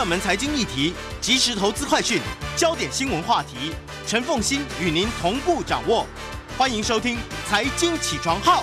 热门财经议题、即时投资快讯、焦点新闻话题，陈凤欣与您同步掌握。欢迎收听《财经起床号》。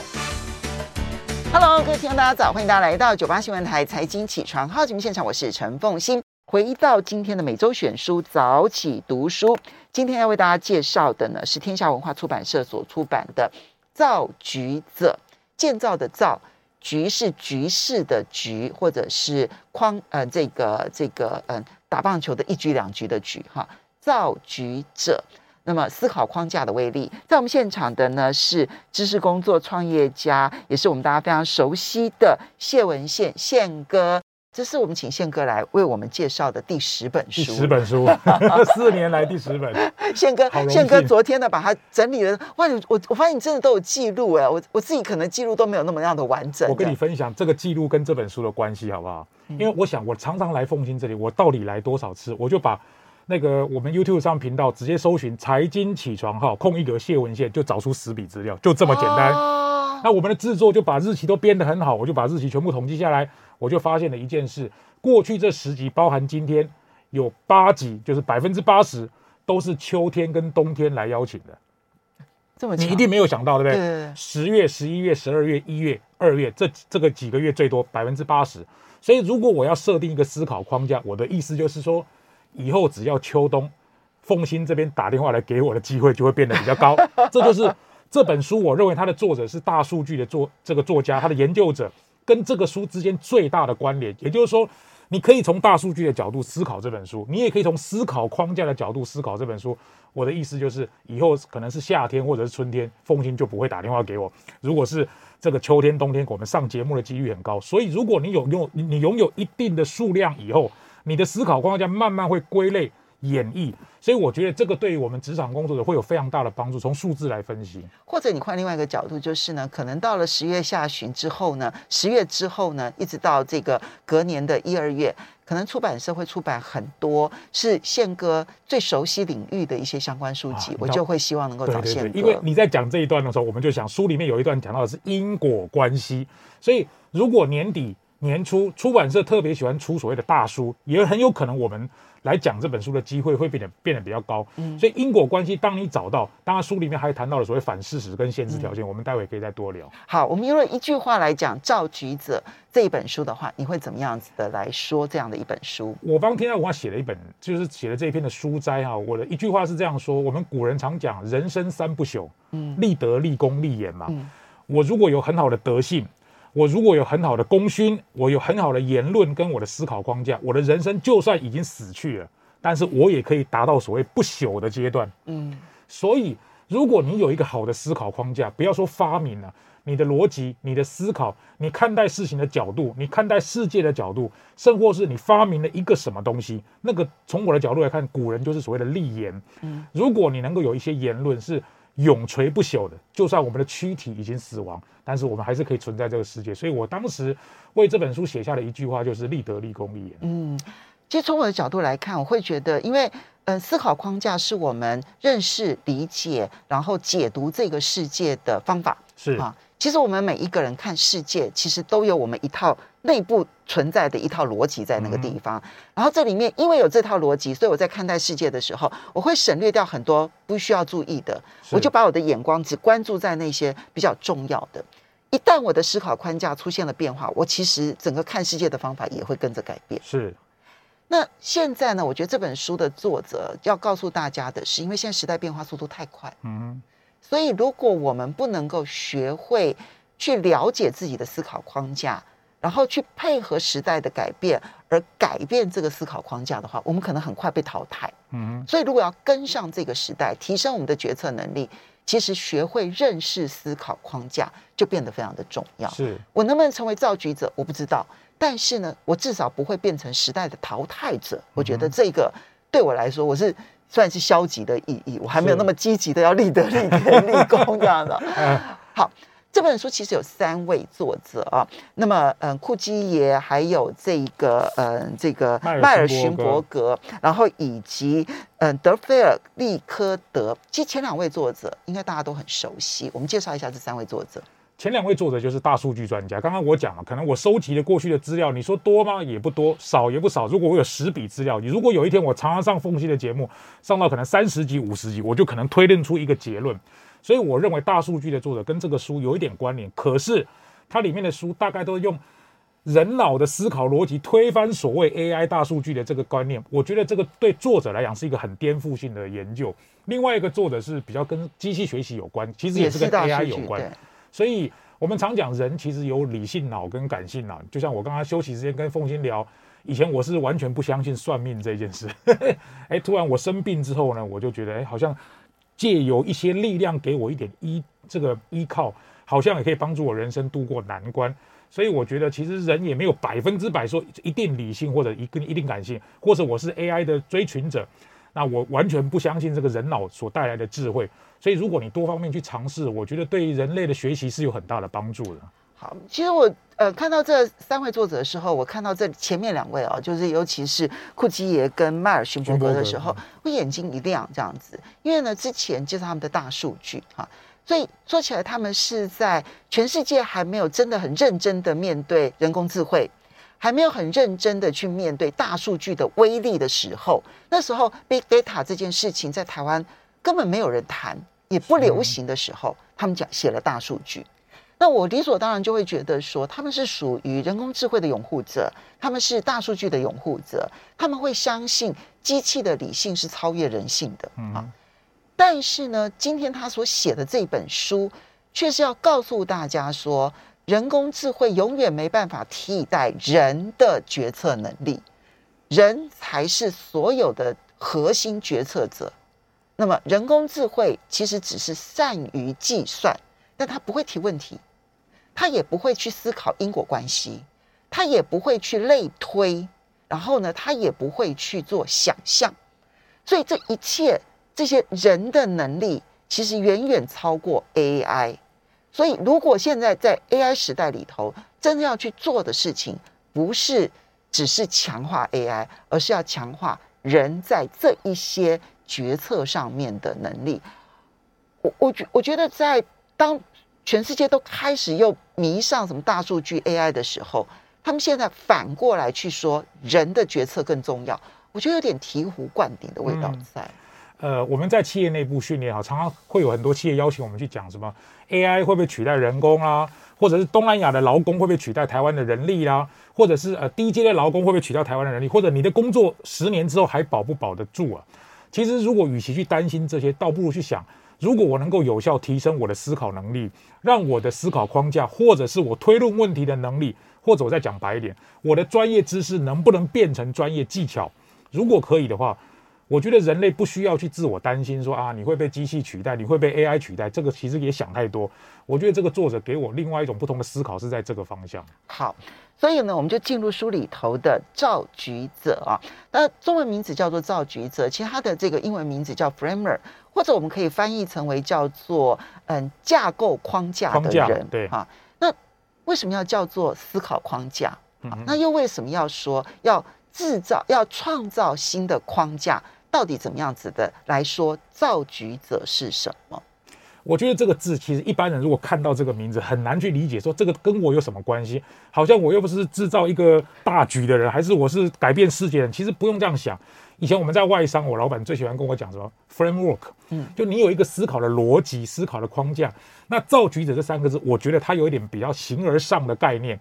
Hello，各位听众，大家早，欢迎大家来到九八新闻台《财经起床号》节目现场，我是陈凤欣。回到今天的每周选书早起读书，今天要为大家介绍的呢是天下文化出版社所出版的《造局者》，建造的造，局是局势的局，或者是框呃这个这个嗯、打棒球的一局两局的局哈。造局者，那么思考框架的威力，在我们现场的呢是知识工作创业家，也是我们大家非常熟悉的谢文宪宪哥。这是我们请宪哥来为我们介绍的第十本书。第十本书，四年来第十本。宪哥，宪哥昨天呢把它整理了。哇，我我发现你真的都有记录哎，我我自己可能记录都没有那么样的完整。我跟你分享这个记录跟这本书的关系好不好？因为我想我常常来凤新这里，我到底来多少次？我就把那个我们 YouTube 上频道直接搜寻“财经起床号”，空一格谢文宪，就找出十笔资料，就这么简单。哦、那我们的制作就把日期都编得很好，我就把日期全部统计下来。我就发现了一件事：过去这十集，包含今天，有八集，就是百分之八十都是秋天跟冬天来邀请的。这么你一定没有想到，对不对？十月、十一月、十二月、一月、二月这这个几个月最多百分之八十。所以，如果我要设定一个思考框架，我的意思就是说，以后只要秋冬，凤新这边打电话来给我的机会就会变得比较高。这就是这本书，我认为它的作者是大数据的作这个作家，他的研究者。跟这个书之间最大的关联，也就是说，你可以从大数据的角度思考这本书，你也可以从思考框架的角度思考这本书。我的意思就是，以后可能是夏天或者是春天，凤馨就不会打电话给我；如果是这个秋天、冬天，我们上节目的几率很高。所以，如果你有用你你拥有一定的数量以后，你的思考框架慢慢会归类。演绎，所以我觉得这个对于我们职场工作者会有非常大的帮助。从数字来分析，或者你换另外一个角度，就是呢，可能到了十月下旬之后呢，十月之后呢，一直到这个隔年的一二月，可能出版社会出版很多是宪哥最熟悉领域的一些相关书籍，啊、我就会希望能够找宪哥。因为你在讲这一段的时候，我们就想书里面有一段讲到的是因果关系，所以如果年底年初出版社特别喜欢出所谓的大书，也很有可能我们。来讲这本书的机会会变得变得比较高，嗯，所以因果关系，当你找到，当然书里面还谈到了所谓反事实跟限制条件，嗯，我们待会可以再多聊。好，我们用了一句话来讲《造局者》这一本书的话，你会怎么样子的来说这样的一本书？我帮天下文化写了一本，就是写了这一篇的书斋哈。我的一句话是这样说：我们古人常讲人生三不朽，嗯，立德、立功、立言嘛。嗯，我如果有很好的德性。我如果有很好的功勋，我有很好的言论跟我的思考框架，我的人生就算已经死去了，但是我也可以达到所谓不朽的阶段。嗯，所以如果你有一个好的思考框架，不要说发明了，你的逻辑、你的思考、你看待事情的角度、你看待世界的角度，甚或是你发明了一个什么东西，那个从我的角度来看，古人就是所谓的立言。嗯，如果你能够有一些言论是。永垂不朽的，就算我们的躯体已经死亡，但是我们还是可以存在这个世界。所以我当时为这本书写下的一句话就是“立德、立功、立言”。嗯，其实从我的角度来看，我会觉得，因为嗯，思考框架是我们认识、理解，然后解读这个世界的方法。是啊。其实我们每一个人看世界，其实都有我们一套内部存在的一套逻辑在那个地方。然后这里面因为有这套逻辑，所以我在看待世界的时候，我会省略掉很多不需要注意的，我就把我的眼光只关注在那些比较重要的。一旦我的思考框架出现了变化，我其实整个看世界的方法也会跟着改变。是。那现在呢？我觉得这本书的作者要告诉大家的是，因为现在时代变化速度太快。嗯。所以，如果我们不能够学会去了解自己的思考框架，然后去配合时代的改变而改变这个思考框架的话，我们可能很快被淘汰。嗯，所以如果要跟上这个时代，提升我们的决策能力，其实学会认识思考框架就变得非常的重要。是。我能不能成为造局者？我不知道。但是呢，我至少不会变成时代的淘汰者。我觉得这个对我来说，我是算是消极的意义，我还没有那么积极的要立德、立天、立功这样的。好。这本书其实有三位作者啊，那么嗯，库基耶，还有这个嗯，这个迈尔逊伯格，然后以及嗯，德菲尔利科德，其实前两位作者应该大家都很熟悉。我们介绍一下这三位作者。前两位作者就是大数据专家。刚刚我讲了，可能我收集的过去的资料，你说多吗？也不多，少也不少。如果我有十笔资料，你如果有一天我常常上凤馨的节目，上到可能三十集、五十集，我就可能推论出一个结论。所以我认为大数据的作者跟这个书有一点关联，可是它里面的书大概都是用人脑的思考逻辑推翻所谓 AI 大数据的这个观念。我觉得这个对作者来讲是一个很颠覆性的研究。另外一个作者是比较跟机器学习有关，其实也是跟 AI 有关。所以我们常讲人其实有理性脑跟感性脑。就像我刚刚休息时间跟凤馨聊，以前我是完全不相信算命这件事。哎，突然我生病之后呢，我就觉得哎，好像。借由一些力量给我一点依这个依靠，好像也可以帮助我人生度过难关。所以我觉得其实人也没有百分之百说一定理性或者一个一定感性，或者我是 AI 的追寻者，那我完全不相信这个人脑所带来的智慧。所以如果你多方面去尝试，我觉得对人类的学习是有很大的帮助的。好，其实我呃看到这三位作者的时候，我看到这前面两位啊，就是尤其是库基耶跟迈尔逊伯格的时候，我眼睛一亮这样子，因为呢之前介绍他们的大数据哈，所以说起来他们是在全世界还没有真的很认真的面对人工智慧，还没有很认真的去面对大数据的威力的时候，那时候 Big Data 这件事情在台湾根本没有人谈，也不流行的时候，他们讲写了大数据。那我理所当然就会觉得说，他们是属于人工智慧的拥护者，他们是大数据的拥护者，他们会相信机器的理性是超越人性的啊。但是呢，今天他所写的这本书，却是要告诉大家说，人工智慧永远没办法替代人的决策能力，人才是所有的核心决策者。那么，人工智慧其实只是善于计算，但他不会提问题。他也不会去思考因果关系，他也不会去类推，然后呢，他也不会去做想象，所以这一切这些人的能力其实远远超过 AI。所以，如果现在在 AI 时代里头，真的要去做的事情，不是只是强化 AI，而是要强化人在这一些决策上面的能力。我我觉我觉得在当。全世界都开始又迷上什么大数据 AI 的时候，他们现在反过来去说人的决策更重要，我觉得有点醍醐灌顶的味道在。嗯、呃，我们在企业内部训练哈，常常会有很多企业邀请我们去讲什么 AI 会不会取代人工啊，或者是东南亚的劳工会不会取代台湾的人力啦、啊，或者是呃低阶的劳工会不会取代台湾的人力，或者你的工作十年之后还保不保得住啊？其实如果与其去担心这些，倒不如去想。如果我能够有效提升我的思考能力，让我的思考框架，或者是我推论问题的能力，或者我再讲白一点，我的专业知识能不能变成专业技巧？如果可以的话，我觉得人类不需要去自我担心说啊，你会被机器取代，你会被 AI 取代，这个其实也想太多。我觉得这个作者给我另外一种不同的思考是在这个方向。好，所以呢，我们就进入书里头的造局者啊，那中文名字叫做造局者，其实他的这个英文名字叫 Framer。或者我们可以翻译成为叫做嗯架构框架的人，对哈、啊。那为什么要叫做思考框架？啊、那又为什么要说要制造、要创造新的框架？到底怎么样子的来说，造局者是什么？我觉得这个字其实一般人如果看到这个名字，很难去理解，说这个跟我有什么关系？好像我又不是制造一个大局的人，还是我是改变世界的人？其实不用这样想。以前我们在外商，我老板最喜欢跟我讲什么 framework，嗯，就你有一个思考的逻辑、思考的框架。那造局者这三个字，我觉得它有一点比较形而上的概念。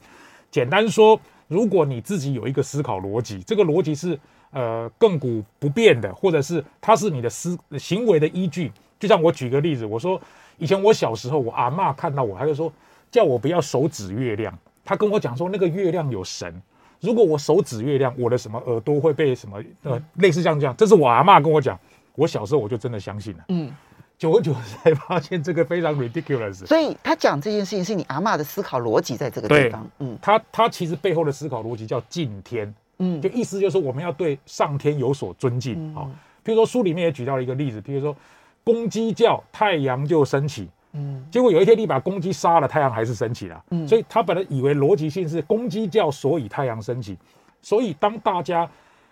简单说，如果你自己有一个思考逻辑，这个逻辑是呃亘古不变的，或者是它是你的思行为的依据。就像我举个例子，我说以前我小时候，我阿嬷看到我，她就说叫我不要手指月亮，她跟我讲说那个月亮有神。如果我手指月亮，我的什么耳朵会被什么呃类似这样这样，这是我阿嬷跟我讲。我小时候我就真的相信了。嗯，久而久之才发现这个非常 ridiculous。所以他讲这件事情是你阿嬷的思考逻辑在这个地方。嗯，他他其实背后的思考逻辑叫敬天。嗯，就意思就是说我们要对上天有所尊敬啊。嗯，譬如说书里面也举到了一个例子，譬如说公鸡叫，太阳就升起。嗯，结果有一天你把公鸡杀了，太阳还是升起了。嗯，所以他本来以为逻辑性是公鸡叫，所以太阳升起。所以当大家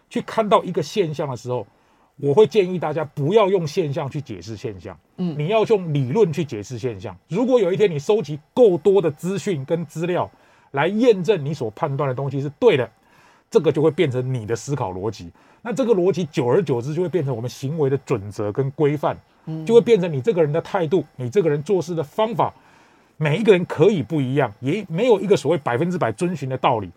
去看到一个现象的时候，我会建议大家不要用现象去解释现象。嗯，你要用理论去解释现象。如果有一天你收集够多的资讯跟资料来验证你所判断的东西是对的，这个就会变成你的思考逻辑。那这个逻辑久而久之就会变成我们行为的准则跟规范。就会变成你这个人的态度，你这个人做事的方法，每一个人可以不一样，也没有一个所谓百分之百遵循的道理。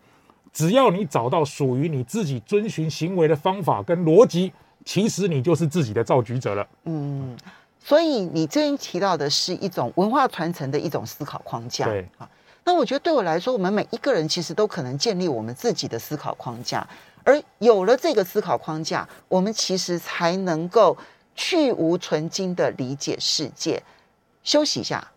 只要你找到属于你自己遵循行为的方法跟逻辑，其实你就是自己的造局者了。嗯，所以你这边提到的是一种文化传承的一种思考框架。对啊，那我觉得对我来说，我们每一个人其实都可能建立我们自己的思考框架，而有了这个思考框架，我们其实才能够。去无存精的理解世界。休息一下，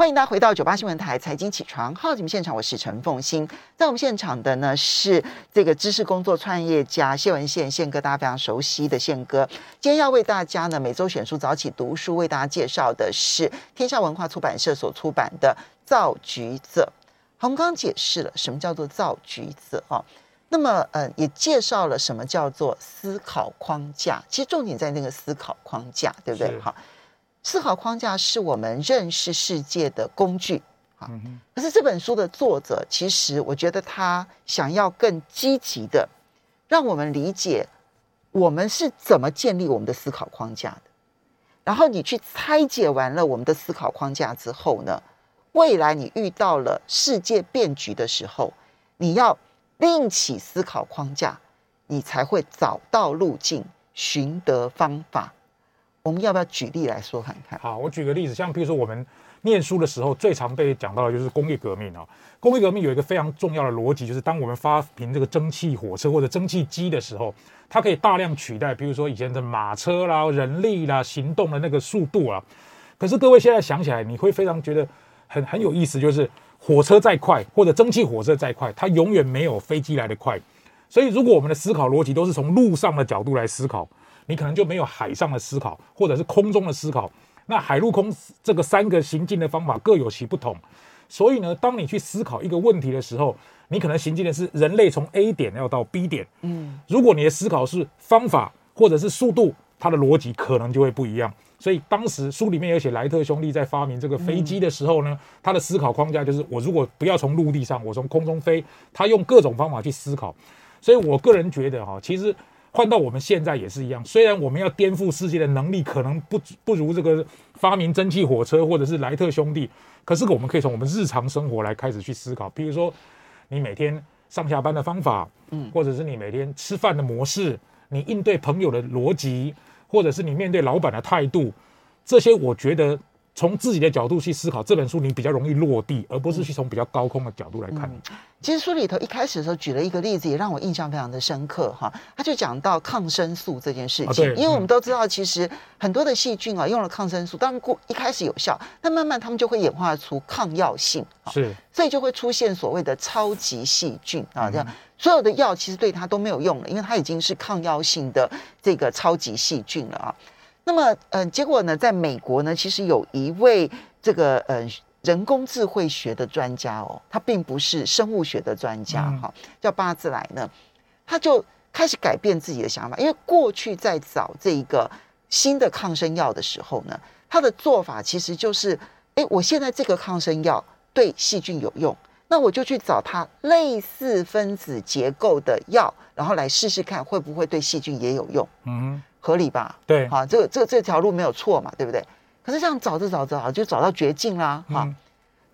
欢迎大家回到九八新闻台财经起床号节目现场，我是陈凤欣。在我们现场的呢是这个知识工作创业家谢文宪宪哥，大家非常熟悉的宪哥。今天要为大家呢每周选书早起读书，为大家介绍的是天下文化出版社所出版的《造局者》。好，我们刚解释了什么叫做造局者啊。那么，呃，也介绍了什么叫做思考框架。其实重点在那个思考框架，对不对？好，思考框架是我们认识世界的工具。啊，可是这本书的作者，其实我觉得他想要更积极的，让我们理解我们是怎么建立我们的思考框架的。然后你去拆解完了我们的思考框架之后呢，未来你遇到了世界变局的时候，你要。另起思考框架，你才会找到路径，寻得方法。我们要不要举例来说看看？好，我举个例子，像比如说我们念书的时候，最常被讲到的就是工业革命啊。工业革命有一个非常重要的逻辑，就是当我们发明这个蒸汽火车或者蒸汽机的时候，它可以大量取代，比如说以前的马车啦、人力啦、行动的那个速度啊。可是各位现在想起来，你会非常觉得很很有意思，就是。火车再快，或者蒸汽火车再快，它永远没有飞机来得快。所以，如果我们的思考逻辑都是从路上的角度来思考，你可能就没有海上的思考，或者是空中的思考。那海陆空这个三个行进的方法各有其不同。所以呢，当你去思考一个问题的时候，你可能行进的是人类从 A 点要到 B 点。嗯，如果你的思考是方法或者是速度，它的逻辑可能就会不一样。所以当时书里面有写莱特兄弟在发明这个飞机的时候呢，他的思考框架就是：我如果不要从陆地上，我从空中飞，他用各种方法去思考。所以我个人觉得哈，其实换到我们现在也是一样。虽然我们要颠覆世界的能力可能不不如这个发明蒸汽火车或者是莱特兄弟，可是我们可以从我们日常生活来开始去思考。比如说你每天上下班的方法，嗯，或者是你每天吃饭的模式，你应对朋友的逻辑。或者是你面对老板的态度，这些我觉得从自己的角度去思考这本书，你比较容易落地，而不是去从比较高空的角度来看。其实书里头一开始的时候举了一个例子，也让我印象非常的深刻哈。他就讲到抗生素这件事情，啊、因为我们都知道，其实很多的细菌啊用了抗生素，当然过一开始有效，但慢慢他们就会演化出抗药性，是，所以就会出现所谓的超级细菌啊这样。嗯所有的药其实对它都没有用了，因为它已经是抗药性的这个超级细菌了啊。那么，嗯、呃，结果呢，在美国呢，其实有一位这个呃人工智慧学的专家哦，他并不是生物学的专家哈，叫巴兹莱呢，他就开始改变自己的想法，因为过去在找这一个新的抗生药的时候呢，他的做法其实就是，哎，我现在这个抗生药对细菌有用。那我就去找它类似分子结构的药，然后来试试看会不会对细菌也有用。嗯，合理吧？对，好，这个这这条路没有错嘛，对不对？可是这样找着找着啊，就找到绝境啦。哈、嗯，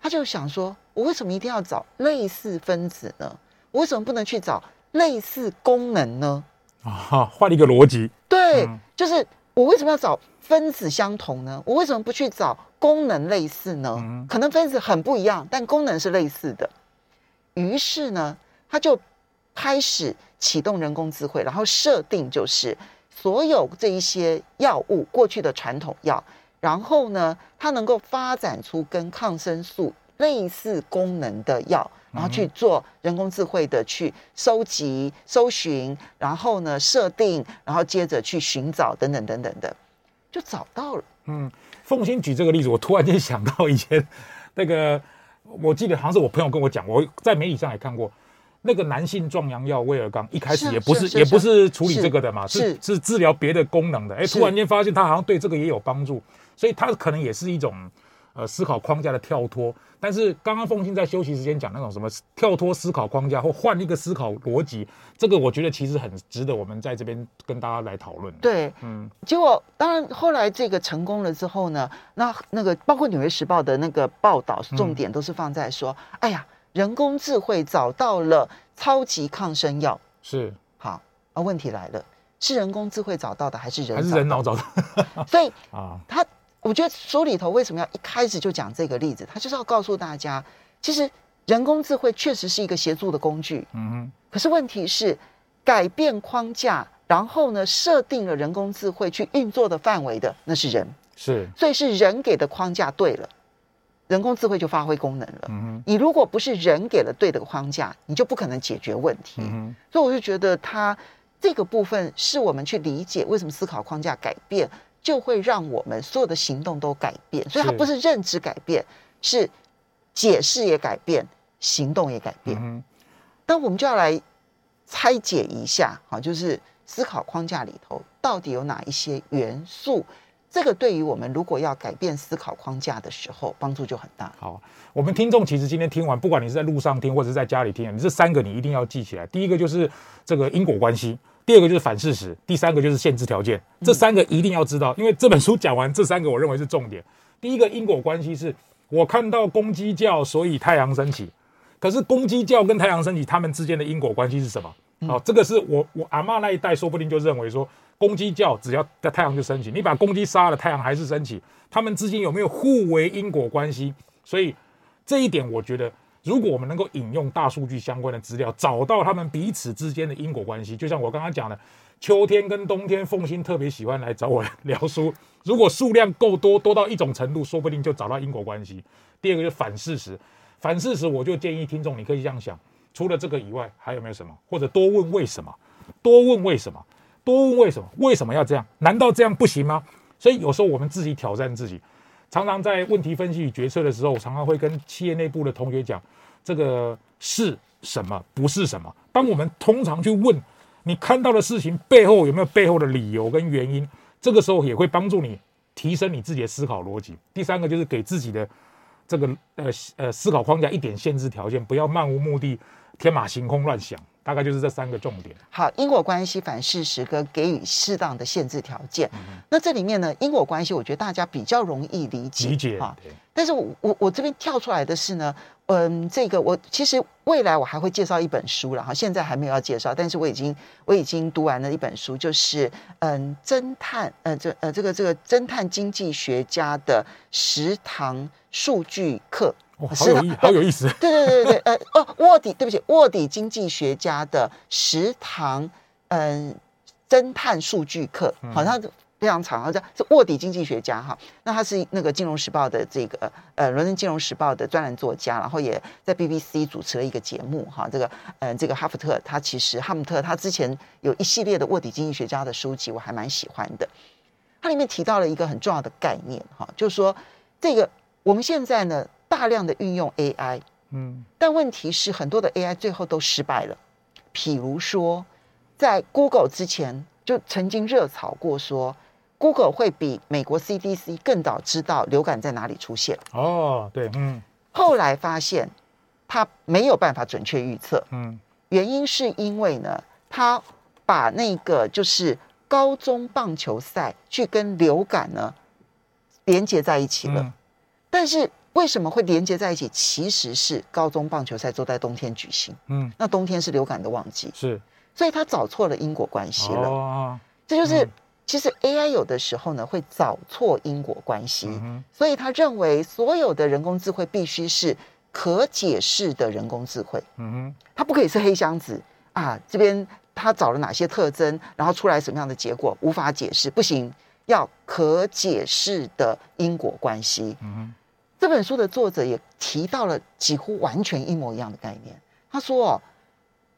他就想说，我为什么一定要找类似分子呢？我为什么不能去找类似功能呢？啊，换一个逻辑。对，嗯、就是我为什么要找分子相同呢？我为什么不去找？功能类似呢，可能分子很不一样，但功能是类似的。于是呢，他就开始启动人工智慧，然后设定就是所有这一些药物，过去的传统药然后呢，它能够发展出跟抗生素类似功能的药，然后去做人工智慧的去收集、搜寻，然后呢设定，然后接着去寻找等等等等的，就找到了。嗯，凤馨举这个例子，我突然间想到以前那个，我记得好像是我朋友跟我讲，我在媒体上也看过。那个男性壮阳药威尔刚一开始也不是，也不是处理这个的嘛，是是，是治疗别的功能的。哎，突然间发现他好像对这个也有帮助，所以他可能也是一种呃思考框架的跳脱。但是刚刚凤馨在休息时间讲那种什么跳脱思考框架或换一个思考逻辑，这个我觉得其实很值得我们在这边跟大家来讨论。对，嗯，结果当然后来这个成功了之后呢，那那个包括《纽约时报》的那个报道，重点都是放在说，嗯、哎呀。人工智慧找到了超级抗生药，是好啊。问题来了，是人工智慧找到的，还是人还是人脑找的？所以 啊，他我觉得书里头为什么要一开始就讲这个例子？他就是要告诉大家，其实人工智慧确实是一个协助的工具。嗯哼。可是问题是，改变框架，然后呢，设定了人工智慧去运作的范围的，那是人。是。所以是人给的框架对了。人工智慧就发挥功能了。嗯。你如果不是人给了对的框架，你就不可能解决问题。嗯。所以我就觉得，它这个部分是我们去理解为什么思考框架改变，就会让我们所有的行动都改变。所以它不是认知改变，是解释也改变，行动也改变。嗯。那我们就要来拆解一下，好，就是思考框架里头到底有哪一些元素。这个对于我们如果要改变思考框架的时候，帮助就很大。好，我们听众其实今天听完，不管你是在路上听或者是在家里听，你这三个你一定要记起来。第一个就是这个因果关系，第二个就是反事实，第三个就是限制条件。这三个一定要知道，因为这本书讲完这三个，我认为是重点。第一个因果关系是我看到公鸡叫，所以太阳升起。可是公鸡叫跟太阳升起，它们之间的因果关系是什么？好，这个是我我阿嬷那一代说不定就认为说。公鸡叫，只要在太阳就升起。你把公鸡杀了，太阳还是升起。它们之间有没有互为因果关系？所以这一点，我觉得，如果我们能够引用大数据相关的资料，找到它们彼此之间的因果关系，就像我刚刚讲的，秋天跟冬天，凤馨特别喜欢来找我聊书。如果数量够多，多到一种程度，说不定就找到因果关系。第二个就反事实，反事实，我就建议听众，你可以这样想：除了这个以外，还有没有什么？或者多问为什么？多问为什么？多问为什么？为什么要这样？难道这样不行吗？所以有时候我们自己挑战自己，常常在问题分析与决策的时候，我常常会跟企业内部的同学讲，这个是什么，不是什么。当我们通常去问你看到的事情背后有没有背后的理由跟原因，这个时候也会帮助你提升你自己的思考逻辑。第三个就是给自己的这个呃呃思考框架一点限制条件，不要漫无目的、天马行空乱想。大概就是这三个重点。好，因果关系、反事实跟给予适当的限制条件。嗯、那这里面呢，因果关系，我觉得大家比较容易理解。理解哈。但是我我我这边跳出来的是呢，嗯，这个我其实未来我还会介绍一本书了哈，现在还没有要介绍，但是我已经我已经读完了一本书，就是嗯，侦探呃这呃这个这个侦探经济学家的十堂数据课。哇、好有意，好有意思。对对对对对，呃哦，卧底，对不起，卧底经济学家的十堂，嗯，侦探数据课，好像非常长，好像是卧底经济学家哈。那他是那个《金融时报》的这个呃，《伦敦金融时报》的专栏作家，然后也在 BBC 主持了一个节目哈。这个嗯，这个哈福特，他其实哈姆特他之前有一系列的卧底经济学家的书籍，我还蛮喜欢的。他里面提到了一个很重要的概念哈，就是说这个我们现在呢。大量的运用 AI，嗯，但问题是很多的 AI 最后都失败了。譬如说，在 Google 之前就曾经热炒过，说 Google 会比美国 CDC 更早知道流感在哪里出现。哦，对，嗯。后来发现他没有办法准确预测，嗯，原因是因为呢，他把那个就是高中棒球赛去跟流感呢连接在一起了，嗯，但是。为什么会连接在一起？其实是高中棒球赛都在冬天举行，嗯，那冬天是流感的旺季，是，所以他找错了因果关系了。哦，这就是、嗯、其实 AI 有的时候呢会找错因果关系，嗯、所以他认为所有的人工智慧必须是可解释的人工智慧，嗯哼，它不可以是黑箱子啊，这边他找了哪些特征，然后出来什么样的结果无法解释，不行。要可解释的因果关系。嗯，这本书的作者也提到了几乎完全一模一样的概念。他说：“哦，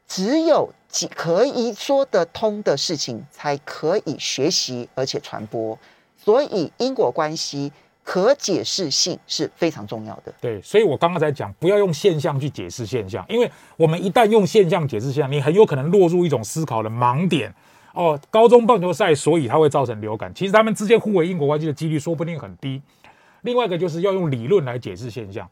只有几可以说得通的事情，才可以学习而且传播。所以因果关系。”可解释性是非常重要的。对，所以我刚刚才讲，不要用现象去解释现象，因为我们一旦用现象解释现象，你很有可能落入一种思考的盲点。哦，高中棒球赛，所以它会造成流感，其实他们之间互为因果关系的几率说不定很低。另外一个就是要用理论来解释现象，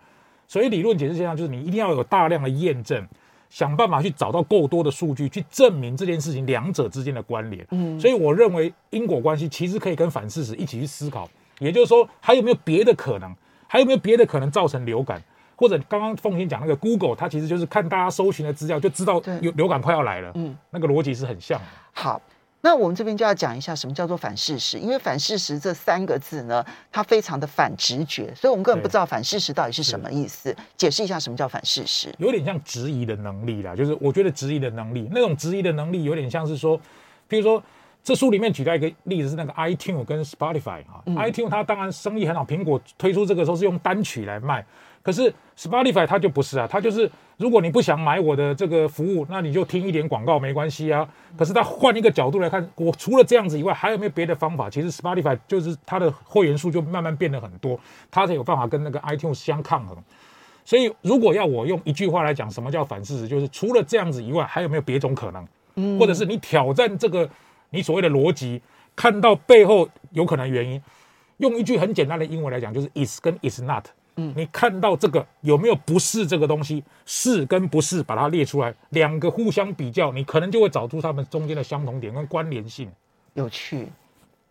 所以理论解释现象就是你一定要有大量的验证，想办法去找到够多的数据去证明这件事情两者之间的关联。嗯，所以我认为因果关系其实可以跟反事实一起去思考。也就是说，还有没有别的可能？还有没有别的可能造成流感？或者刚刚凤馨讲那个 Google，它其实就是看大家搜寻的资料，就知道有流感快要来了。嗯，那个逻辑是很像的。好，那我们这边就要讲一下什么叫做反事实，因为反事实这三个字呢，它非常的反直觉，所以我们根本不知道反事实到底是什么意思。解释一下什么叫反事实？有点像质疑的能力啦，就是我觉得质疑的能力，那种质疑的能力有点像是说，比如说。这书里面举到一个例子是那个 iTunes 跟 Spotify 啊、嗯、，iTunes 它当然生意很好，苹果推出这个时候是用单曲来卖，可是 Spotify 它就不是啊，它就是如果你不想买我的这个服务，那你就听一点广告没关系啊。可是它换一个角度来看，我除了这样子以外，还有没有别的方法？其实 Spotify 就是它的会员数就慢慢变得很多，它才有办法跟那个 iTunes 相抗衡。所以如果要我用一句话来讲，什么叫反事实？就是除了这样子以外，还有没有别种可能？嗯，或者是你挑战这个？你所谓的逻辑，看到背后有可能原因，用一句很简单的英文来讲，就是 is 跟 is not。嗯，你看到这个有没有不是这个东西？是跟不是，把它列出来，两个互相比较，你可能就会找出它们中间的相同点跟关联性。有趣，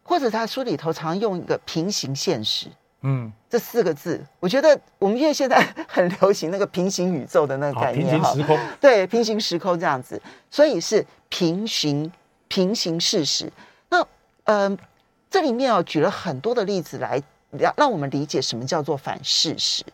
或者他书里头常用一个平行现实，嗯，这四个字，我觉得我们因为现在很流行那个平行宇宙的那个概念，平行时空，对，平行时空这样子，所以是平行。平行事实，那嗯、呃，这里面啊举了很多的例子来让让我们理解什么叫做反事实。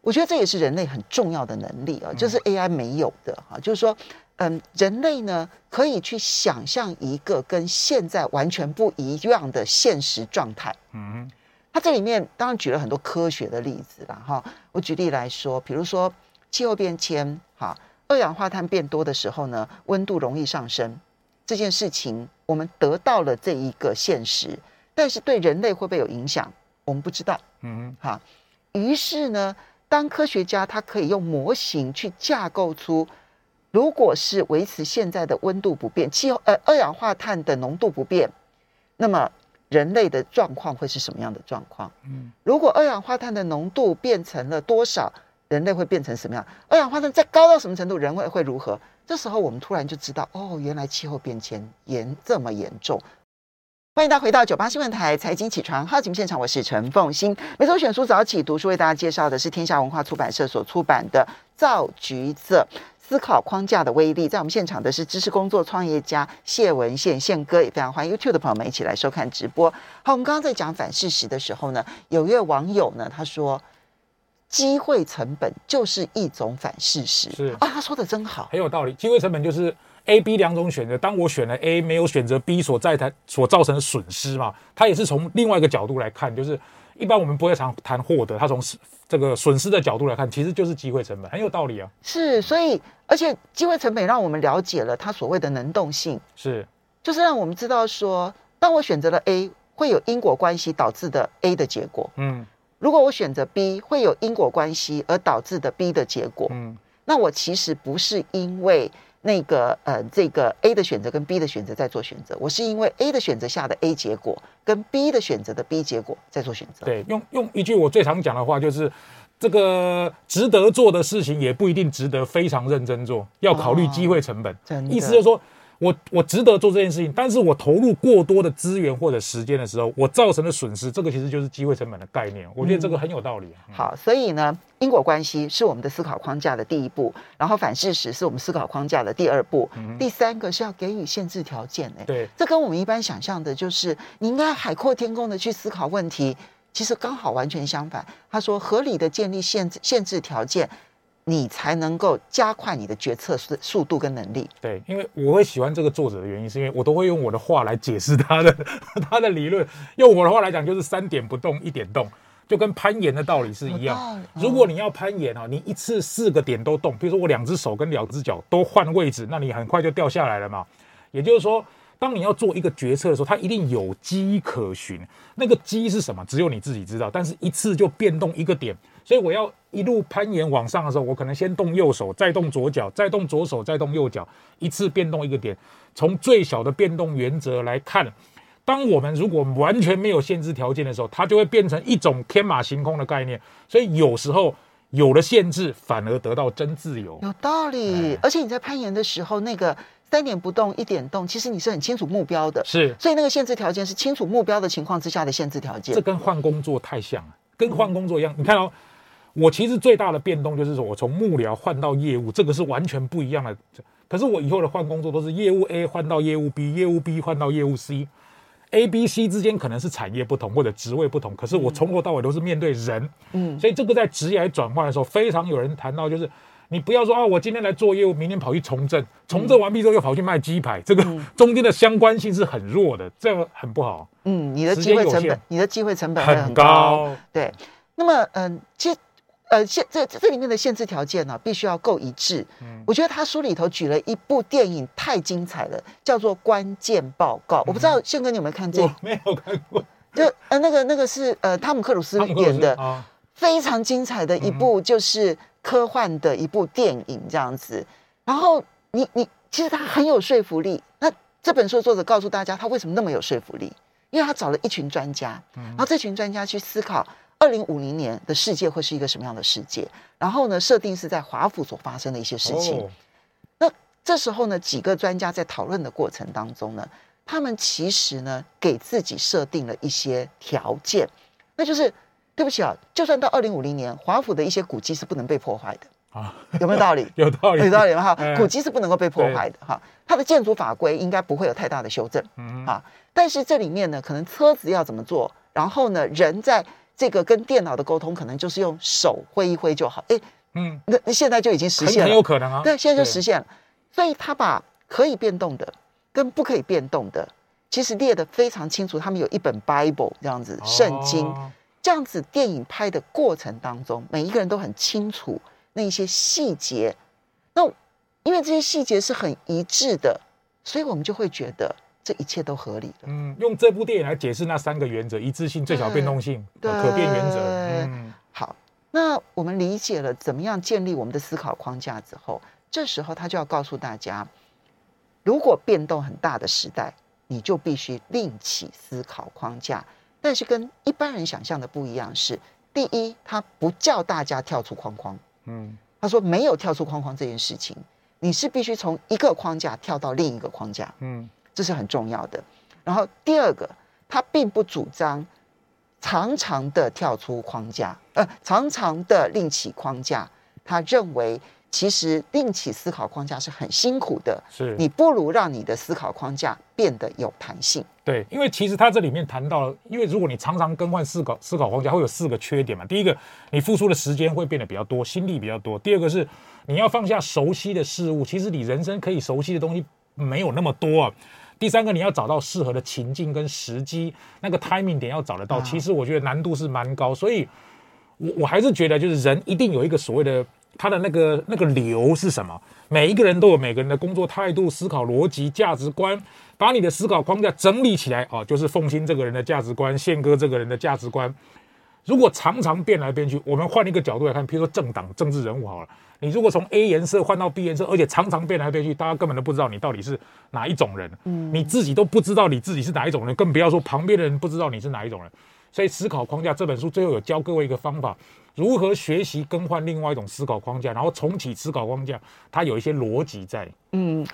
我觉得这也是人类很重要的能力啊，就是 AI 没有的哈，就是说，嗯，人类呢可以去想象一个跟现在完全不一样的现实状态。嗯，它这里面当然举了很多科学的例子了哈。我举例来说，比如说气候变迁，哈，二氧化碳变多的时候呢，温度容易上升。这件事情，我们得到了这一个现实，但是对人类会不会有影响，我们不知道。嗯，好。于是呢，当科学家他可以用模型去架构出，如果是维持现在的温度不变，气候呃二氧化碳的浓度不变，那么人类的状况会是什么样的状况？嗯，如果二氧化碳的浓度变成了多少，人类会变成什么样？二氧化碳再高到什么程度，人类会如何？这时候我们突然就知道，哦，原来气候变迁严这么严重。欢迎大家回到九八新闻台财经起床号节目现场，我是陈凤欣。每周选书早起读书，为大家介绍的是天下文化出版社所出版的《造橘子：思考框架的威力》。在我们现场的是知识工作创业家谢文宪宪哥，也非常欢迎 YouTube 的朋友们一起来收看直播。好，我们刚刚在讲反事实的时候呢，有一位网友呢，他说。机会成本就是一种反事实，是啊，他说的真好，很有道理。机会成本就是 A、B 两种选择，当我选了 A，没有选择 B 所在它所造成的损失嘛，他也是从另外一个角度来看，就是一般我们不会常谈获得，他从这个损失的角度来看，其实就是机会成本，很有道理啊。是，所以而且机会成本让我们了解了它所谓的能动性，是，就是让我们知道说，当我选择了 A，会有因果关系导致的 A 的结果，嗯。如果我选择 B，会有因果关系而导致的 B 的结果。嗯，那我其实不是因为那个呃这个 A 的选择跟 B 的选择在做选择，我是因为 A 的选择下的 A 结果跟 B 的选择的 B 结果在做选择。对，用用一句我最常讲的话就是，这个值得做的事情也不一定值得非常认真做，要考虑机会成本。哦，意思就是说。我我值得做这件事情，但是我投入过多的资源或者时间的时候，我造成的损失，这个其实就是机会成本的概念。我觉得这个很有道理。嗯。好，所以呢，因果关系是我们的思考框架的第一步，然后反事实是我们思考框架的第二步，嗯、第三个是要给予限制条件。哎，对，这跟我们一般想象的，就是你应该海阔天空的去思考问题，其实刚好完全相反。他说，合理的建立限制限制条件。你才能够加快你的决策速速度跟能力。对，因为我会喜欢这个作者的原因，是因为我都会用我的话来解释他的 他的理论。用我的话来讲，就是三点不动，一点动，就跟攀岩的道理是一样。如果你要攀岩啊，你一次四个点都动，比如说我两只手跟两只脚都换位置，那你很快就掉下来了嘛。也就是说，当你要做一个决策的时候，它一定有机可循。那个机是什么？只有你自己知道。但是一次就变动一个点。所以我要一路攀岩往上的时候，我可能先动右手，再动左脚，再动左手，再动右脚，一次变动一个点。从最小的变动原则来看，当我们如果完全没有限制条件的时候，它就会变成一种天马行空的概念。所以有时候有了限制，反而得到真自由。有道理。而且你在攀岩的时候，那个三点不动一点动，其实你是很清楚目标的。是。所以那个限制条件是清楚目标的情况之下的限制条件。这跟换工作太像了，跟换工作一样。你看哦。我其实最大的变动就是说，我从幕僚换到业务，这个是完全不一样的。可是我以后的换工作都是业务 A 换到业务 B，业务 B 换到业务 C，A、B、C 之间可能是产业不同或者职位不同，可是我从头到尾都是面对人。嗯，所以这个在职业转换的时候，非常有人谈到，就是你不要说啊，我今天来做业务，明天跑去从政，从政完毕之后又跑去卖鸡排，这个中间的相关性是很弱的，这个很不好。嗯，你的机会成本，你的机会成本很高。很高对，那么嗯，其实。呃，限这这里面的限制条件呢、啊，必须要够一致。嗯，我觉得他书里头举了一部电影太精彩了，叫做《关键报告》。嗯、我不知道宪哥你有没有看这个？没有看过。就呃，那个那个是呃汤姆克鲁斯演的，啊、非常精彩的一部就是科幻的一部电影这样子。然后你你其实他很有说服力。那这本书的作者告诉大家，他为什么那么有说服力？因为他找了一群专家，然后这群专家去思考。二零五零年的世界会是一个什么样的世界？然后呢，设定是在华府所发生的一些事情。那这时候呢，几个专家在讨论的过程当中呢，他们其实呢给自己设定了一些条件，那就是对不起啊，就算到二零五零年，华府的一些古迹是不能被破坏的啊，有没有道理？有道理，有道理哈。古迹是不能够被破坏的哈，它的建筑法规应该不会有太大的修正，嗯啊。但是这里面呢，可能车子要怎么做，然后呢，人在。这个跟电脑的沟通，可能就是用手挥一挥就好。哎，嗯，那那现在就已经实现了，很有可能啊。对，现在就实现了。所以他把可以变动的跟不可以变动的，其实列得非常清楚。他们有一本 Bible 这样子圣经，这样子电影拍的过程当中，每一个人都很清楚那一些细节。那因为这些细节是很一致的，所以我们就会觉得。这一切都合理的。嗯，用这部电影来解释那三个原则：一致性、最小变动性、可变原则。嗯，好，那我们理解了怎么样建立我们的思考框架之后，这时候他就要告诉大家，如果变动很大的时代，你就必须另起思考框架。但是跟一般人想象的不一样是，第一，他不叫大家跳出框框。嗯，他说没有跳出框框这件事情，你是必须从一个框架跳到另一个框架。嗯。这是很重要的。然后第二个，他并不主张常常的跳出框架，呃，常常的另起框架。他认为，其实另起思考框架是很辛苦的。是，你不如让你的思考框架变得有弹性。对，因为其实他这里面谈到了，因为如果你常常更换思考思考框架，会有四个缺点嘛。第一个，你付出的时间会变得比较多，心力比较多。第二个是，你要放下熟悉的事物，其实你人生可以熟悉的东西没有那么多啊。第三个，你要找到适合的情境跟时机，那个 timing 点要找得到。其实我觉得难度是蛮高，所以，我我还是觉得，就是人一定有一个所谓的他的那个那个流是什么？每一个人都有每个人的工作态度、思考逻辑、价值观，把你的思考框架整理起来啊，就是奉新这个人的价值观，宪哥这个人的价值观。如果常常变来变去，我们换一个角度来看，譬如说政党、政治人物好了，你如果从 A 颜色换到 B 颜色，而且常常变来变去，大家根本都不知道你到底是哪一种人，嗯，你自己都不知道你自己是哪一种人，更不要说旁边的人不知道你是哪一种人。所以思考框架这本书最后有教各位一个方法，如何学习更换另外一种思考框架，然后重启思考框架，它有一些逻辑在。嗯，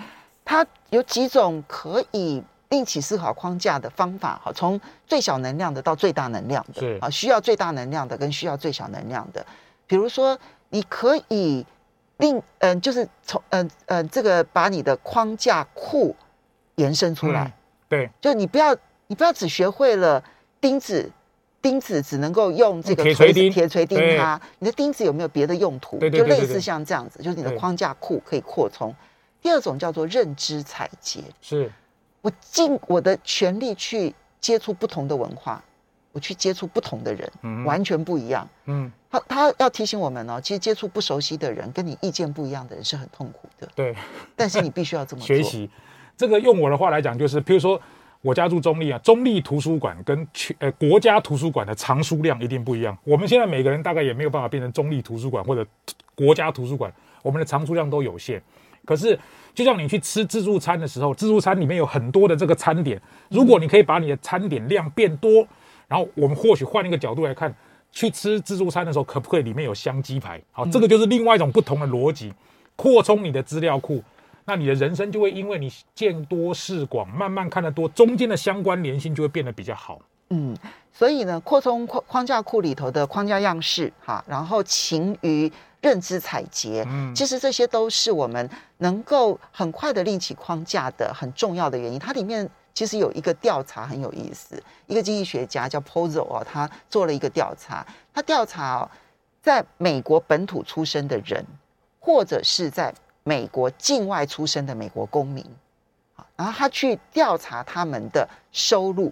它有几种可以。另起思考框架的方法，哈，从最小能量的到最大能量的，啊，需要最大能量的跟需要最小能量的，比如说，你可以另，嗯，就是从，嗯嗯，这个把你的框架库延伸出来，对，就你不要，你不要只学会了钉子钉子只能够用这个铁锤钉，铁锤钉它。你的钉子有没有别的用途？就类似像这样子，就是你的框架库可以扩充。第二种叫做认知采擷，是我尽我的全力去接触不同的文化，我去接触不同的人，嗯、完全不一样。嗯，他他要提醒我们哦，其实接触不熟悉的人，跟你意见不一样的人是很痛苦的。对，但是你必须要这么做。学习这个用我的话来讲，就是譬如说我家住中立啊，中立图书馆跟全呃国家图书馆的藏书量一定不一样。我们现在每个人大概也没有办法变成中立图书馆或者国家图书馆，我们的藏书量都有限。可是，就像你去吃自助餐的时候，自助餐里面有很多的这个餐点。如果你可以把你的餐点量变多，然后我们或许换一个角度来看，去吃自助餐的时候，可不可以里面有香鸡排？好，这个就是另外一种不同的逻辑，扩充你的资料库，那你的人生就会因为你见多识广，慢慢看得多，中间的相关联性就会变得比较好。嗯，所以呢，扩充框框架库里头的框架样式，哈，然后勤于。认知采集，嗯，其实这些都是我们能够很快的立起框架的很重要的原因。它里面其实有一个调查很有意思，一个经济学家叫 Pozo 哦，他做了一个调查，他调查哦，在美国本土出生的人，或者是在美国境外出生的美国公民，然后他去调查他们的收入，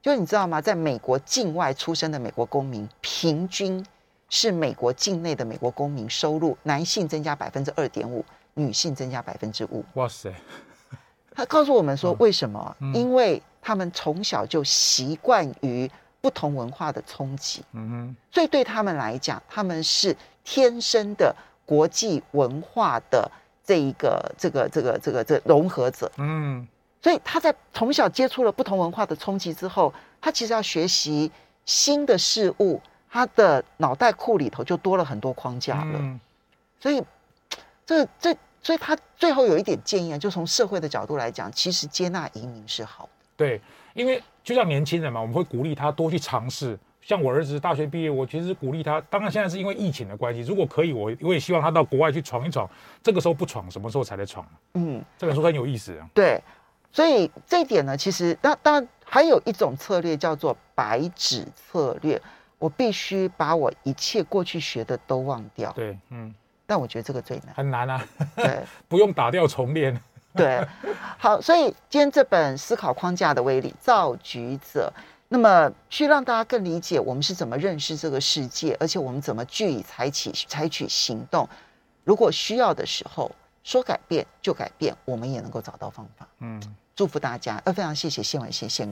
就你知道吗？在美国境外出生的美国公民平均。是美国境内的美国公民收入，男性增加百分之二点五，女性增加百分之五。哇塞！他告诉我们说，为什么？嗯、因为他们从小就习惯于不同文化的冲击，嗯哼，所以对他们来讲，他们是天生的国际文化的这一个这个这个这个这融合者，嗯，所以他在从小接触了不同文化的冲击之后，他其实要学习新的事物。他的脑袋库里头就多了很多框架了，嗯、所以 这这，所以他最后有一点建议啊，就从社会的角度来讲，其实接纳移民是好的。对，因为就像年轻人嘛，我们会鼓励他多去尝试。像我儿子大学毕业，我其实鼓励他。当然现在是因为疫情的关系，如果可以，我我也希望他到国外去闯一闯。这个时候不闯，什么时候才来闯？嗯，这本书很有意思啊。对，所以这一点呢，其实那当然还有一种策略叫做白纸策略。我必须把我一切过去学的都忘掉。对，嗯，但我觉得这个最难，很难啊。对，不用打掉重练。对，好，所以今天这本《思考框架的威力：造局者》，那么去让大家更理解我们是怎么认识这个世界，而且我们怎么据以采取采取行动。如果需要的时候，说改变就改变，我们也能够找到方法。嗯，祝福大家，呃，非常谢谢谢文宪宪哥。